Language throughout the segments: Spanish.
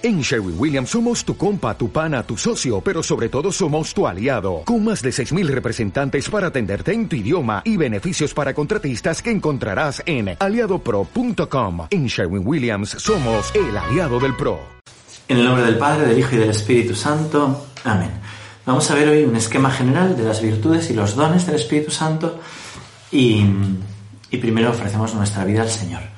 En Sherwin Williams somos tu compa, tu pana, tu socio, pero sobre todo somos tu aliado, con más de 6.000 representantes para atenderte en tu idioma y beneficios para contratistas que encontrarás en aliadopro.com. En Sherwin Williams somos el aliado del PRO. En el nombre del Padre, del Hijo y del Espíritu Santo. Amén. Vamos a ver hoy un esquema general de las virtudes y los dones del Espíritu Santo y, y primero ofrecemos nuestra vida al Señor.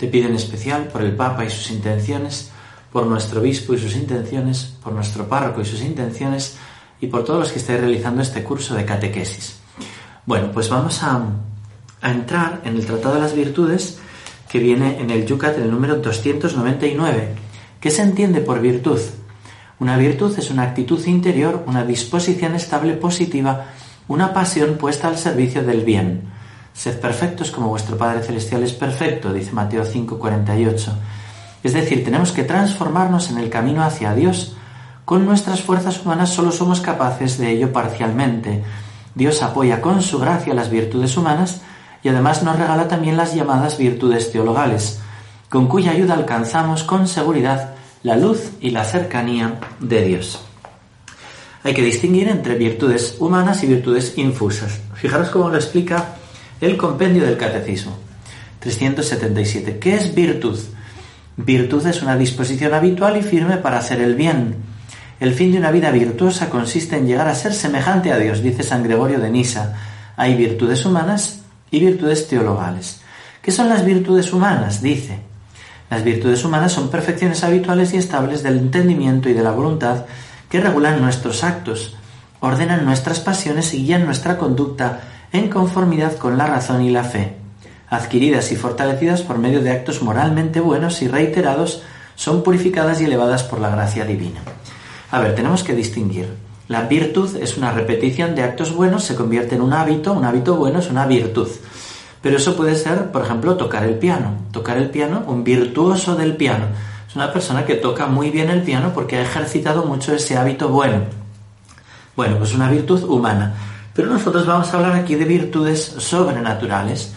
te pido en especial por el Papa y sus intenciones, por nuestro obispo y sus intenciones, por nuestro párroco y sus intenciones y por todos los que estáis realizando este curso de catequesis. Bueno, pues vamos a, entrar en el Tratado de las Virtudes que viene en el Yucat, el número 299. ¿Qué se entiende por virtud? Una virtud es una actitud interior, una disposición estable positiva, una pasión puesta al servicio del bien. Sed perfectos como vuestro Padre Celestial es perfecto, dice Mateo 5:48. Es decir, tenemos que transformarnos en el camino hacia Dios. Con nuestras fuerzas humanas solo somos capaces de ello parcialmente. Dios apoya con su gracia las virtudes humanas y además nos regala también las llamadas virtudes teologales, con cuya ayuda alcanzamos con seguridad la luz y la cercanía de Dios. Hay que distinguir entre virtudes humanas y virtudes infusas. Fijaros cómo lo explica el compendio del Catecismo. 377. ¿Qué es virtud? Virtud es una disposición habitual y firme para hacer el bien. El fin de una vida virtuosa consiste en llegar a ser semejante a Dios, dice San Gregorio de Nisa. Hay virtudes humanas y virtudes teologales. ¿Qué son las virtudes humanas? Dice. Las virtudes humanas son perfecciones habituales y estables del entendimiento y de la voluntad que regulan nuestros actos, ordenan nuestras pasiones y guían nuestra conducta en conformidad con la razón y la fe. Adquiridas y fortalecidas por medio de actos moralmente buenos y reiterados, son purificadas y elevadas por la gracia divina. A ver, tenemos que distinguir. La virtud es una repetición de actos buenos, se convierte en un hábito, un hábito bueno es una virtud. Pero eso puede ser, por ejemplo, tocar el piano. Tocar el piano, un virtuoso del piano. Es una persona que toca muy bien el piano porque ha ejercitado mucho ese hábito bueno. Bueno, pues una virtud humana. Pero nosotros vamos a hablar aquí de virtudes sobrenaturales,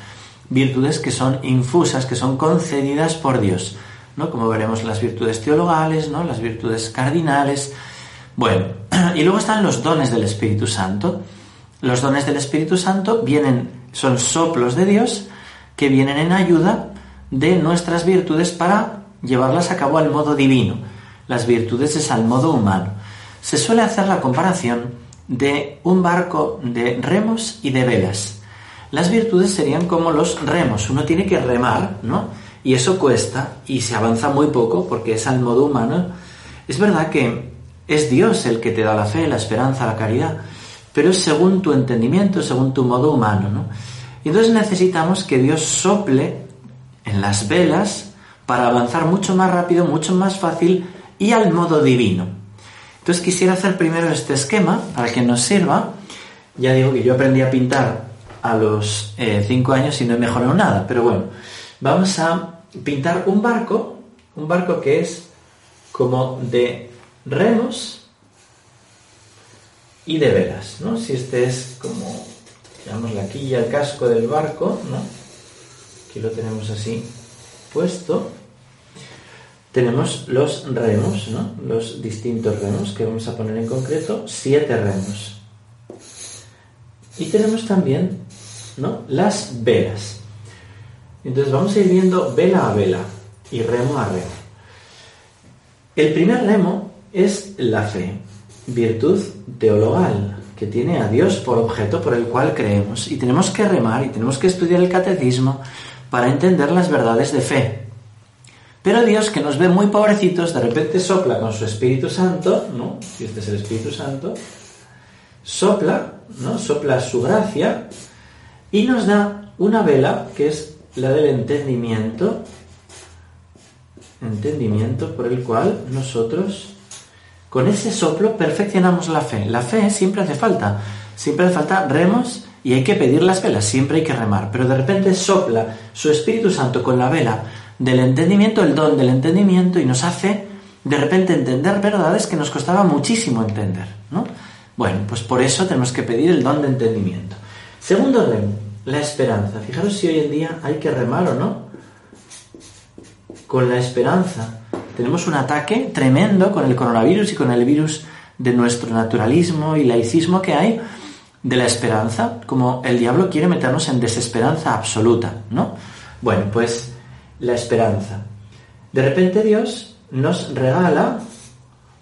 virtudes que son infusas, que son concedidas por Dios, ¿no? Como veremos las virtudes teologales, ¿no? Las virtudes cardinales. Bueno, y luego están los dones del Espíritu Santo. Los dones del Espíritu Santo vienen, son soplos de Dios que vienen en ayuda de nuestras virtudes para llevarlas a cabo al modo divino. Las virtudes es al modo humano. Se suele hacer la comparación de un barco de remos y de velas. Las virtudes serían como los remos. Uno tiene que remar, ¿no? Y eso cuesta y se avanza muy poco porque es al modo humano. Es verdad que es Dios el que te da la fe, la esperanza, la caridad, pero es según tu entendimiento, según tu modo humano, ¿no? Y entonces necesitamos que Dios sople en las velas para avanzar mucho más rápido, mucho más fácil y al modo divino. Entonces quisiera hacer primero este esquema para que nos sirva. Ya digo que yo aprendí a pintar a los 5 eh, años y no he mejorado nada, pero bueno, vamos a pintar un barco, un barco que es como de remos y de velas, ¿no? Si este es como, digamos, la quilla, el casco del barco, ¿no? Aquí lo tenemos así puesto tenemos los remos, ¿no? los distintos remos que vamos a poner en concreto, siete remos. Y tenemos también ¿no? las velas. Entonces vamos a ir viendo vela a vela y remo a remo. El primer remo es la fe, virtud teologal, que tiene a Dios por objeto por el cual creemos. Y tenemos que remar y tenemos que estudiar el catecismo para entender las verdades de fe. Pero Dios, que nos ve muy pobrecitos, de repente sopla con su Espíritu Santo, ¿no? Si este es el Espíritu Santo, sopla, ¿no? Sopla su gracia y nos da una vela que es la del entendimiento, entendimiento por el cual nosotros Con ese soplo perfeccionamos la fe. La fe siempre hace falta. Siempre hace falta remos y hay que pedir las velas, siempre hay que remar. Pero de repente sopla su Espíritu Santo con la vela del entendimiento, el don del entendimiento, y nos hace de repente entender verdades que nos costaba muchísimo entender. ¿no? Bueno, pues por eso tenemos que pedir el don de entendimiento. Segundo remo, la esperanza. Fijaros si hoy en día hay que remar o no. Con la esperanza. Tenemos un ataque tremendo con el coronavirus y con el virus de nuestro naturalismo y laicismo que hay de la esperanza, como el diablo quiere meternos en desesperanza absoluta, ¿no? Bueno, pues la esperanza. De repente Dios nos regala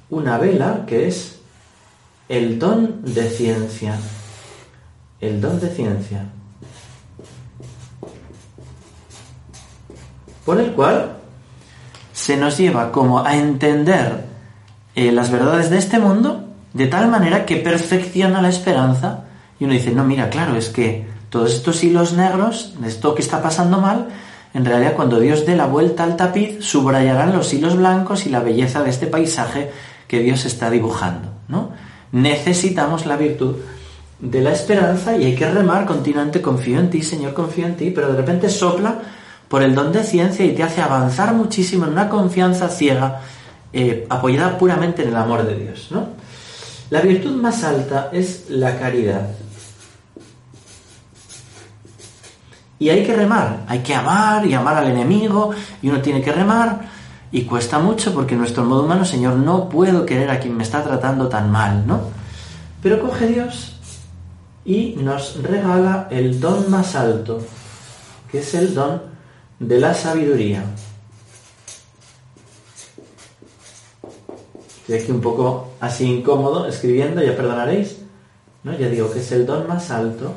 una vela que es el don de ciencia. El don de ciencia. Por el cual se nos lleva como a entender eh, las verdades de este mundo de tal manera que perfecciona la esperanza y uno dice, no, mira, claro, es que todos estos hilos negros, esto que está pasando mal, en realidad cuando Dios dé la vuelta al tapiz, subrayarán los hilos blancos y la belleza de este paisaje que Dios está dibujando, ¿no? Necesitamos la virtud de la esperanza y hay que remar continuamente, confío en ti, Señor, confío en ti, pero de repente sopla por el don de ciencia y te hace avanzar muchísimo en una confianza ciega, eh, apoyada puramente en el amor de Dios. ¿no? La virtud más alta es la caridad. Y hay que remar, hay que amar y amar al enemigo, y uno tiene que remar, y cuesta mucho porque nuestro modo humano, Señor, no puedo querer a quien me está tratando tan mal, ¿no? Pero coge Dios y nos regala el don más alto, que es el don de la sabiduría. Estoy aquí un poco así incómodo escribiendo, ya perdonaréis. ¿no? Ya digo que es el don más alto,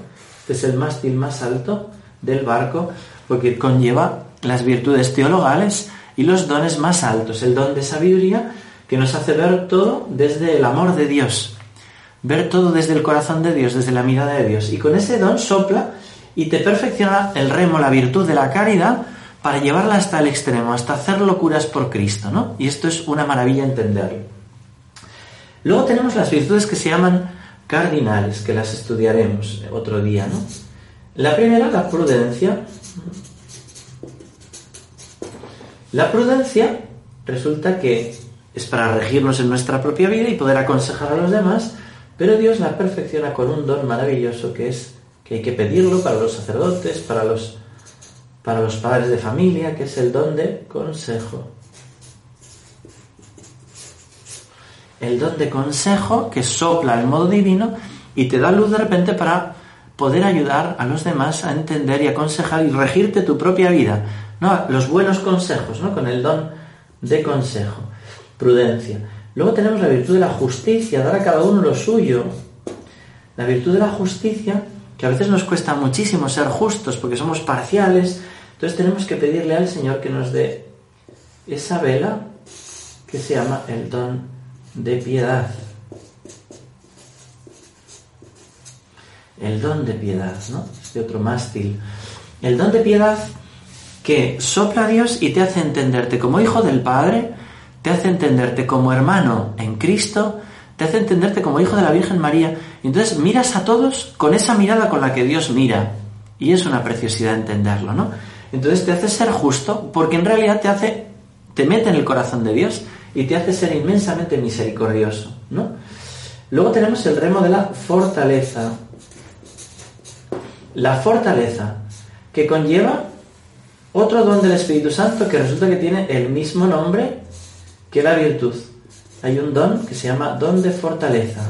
que es el mástil más alto del barco, porque conlleva las virtudes teologales y los dones más altos. El don de sabiduría que nos hace ver todo desde el amor de Dios, ver todo desde el corazón de Dios, desde la mirada de Dios. Y con ese don sopla y te perfecciona el remo, la virtud de la caridad, para llevarla hasta el extremo, hasta hacer locuras por Cristo, ¿no? Y esto es una maravilla entenderlo. Luego tenemos las virtudes que se llaman cardinales, que las estudiaremos otro día, ¿no? La primera, la prudencia. La prudencia resulta que es para regirnos en nuestra propia vida y poder aconsejar a los demás, pero Dios la perfecciona con un don maravilloso que es que hay que pedirlo para los sacerdotes, para los para los padres de familia, que es el don de consejo. El don de consejo que sopla el modo divino y te da luz de repente para poder ayudar a los demás a entender y aconsejar y regirte tu propia vida. ¿no? Los buenos consejos, ¿no? Con el don de consejo. Prudencia. Luego tenemos la virtud de la justicia, dar a cada uno lo suyo. La virtud de la justicia, que a veces nos cuesta muchísimo ser justos porque somos parciales, entonces tenemos que pedirle al Señor que nos dé esa vela que se llama el don de piedad. El don de piedad, ¿no? Este otro mástil. El don de piedad que sopla a Dios y te hace entenderte como hijo del Padre, te hace entenderte como hermano en Cristo, te hace entenderte como hijo de la Virgen María. entonces miras a todos con esa mirada con la que Dios mira. Y es una preciosidad entenderlo, ¿no? Entonces te hace ser justo porque en realidad te hace, te mete en el corazón de Dios y te hace ser inmensamente misericordioso, ¿no? Luego tenemos el remo de la fortaleza. La fortaleza que conlleva otro don del Espíritu Santo que resulta que tiene el mismo nombre que la virtud. Hay un don que se llama don de fortaleza.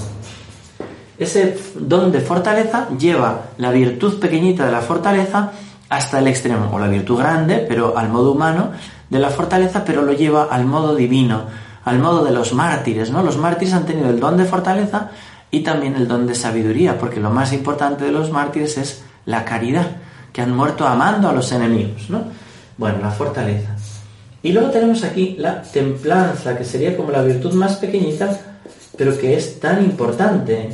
Ese don de fortaleza lleva la virtud pequeñita de la fortaleza hasta el extremo, o la virtud grande, pero al modo humano, de la fortaleza, pero lo lleva al modo divino, al modo de los mártires, ¿no? Los mártires han tenido el don de fortaleza y también el don de sabiduría, porque lo más importante de los mártires es la caridad, que han muerto amando a los enemigos, ¿no? Bueno, la fortaleza. Y luego tenemos aquí la templanza, que sería como la virtud más pequeñita, pero que es tan importante.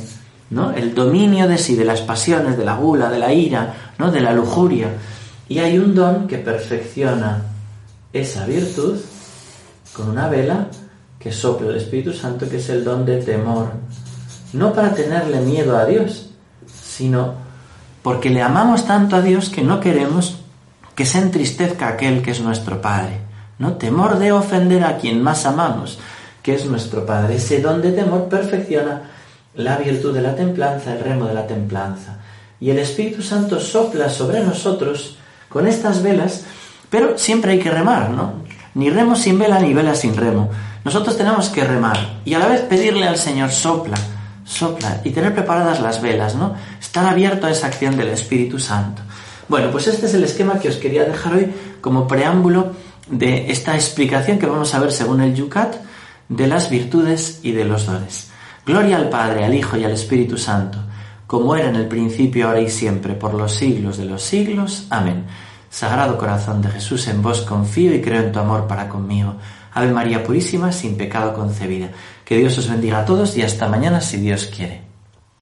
¿no? El dominio de sí, de las pasiones, de la gula, de la ira, ¿no? De la lujuria. Y hay un don que perfecciona esa virtud con una vela que sopla el Espíritu Santo, que es el don de temor. No para tenerle miedo a Dios, sino porque le amamos tanto a Dios que no queremos que se entristezca aquel que es nuestro Padre. ¿no? Temor de ofender a quien más amamos, que es nuestro Padre. Ese don de temor perfecciona la virtud de la templanza, el remo de la templanza. Y el Espíritu Santo sopla sobre nosotros con estas velas, pero siempre hay que remar, ¿no? Ni remo sin vela ni vela sin remo. Nosotros tenemos que remar y a la vez pedirle al Señor sopla, sopla y tener preparadas las velas, ¿no? Estar abierto a esa acción del Espíritu Santo. Bueno, pues este es el esquema que os quería dejar hoy como preámbulo de esta explicación que vamos a ver según el Yucat de las virtudes y de los dones. Gloria al Padre, al Hijo y al Espíritu Santo, como era en el principio, ahora y siempre, por los siglos de los siglos. Amén. Sagrado corazón de Jesús, en vos confío y creo en tu amor para conmigo. Ave María Purísima, sin pecado concebida. Que Dios os bendiga a todos y hasta mañana si Dios quiere.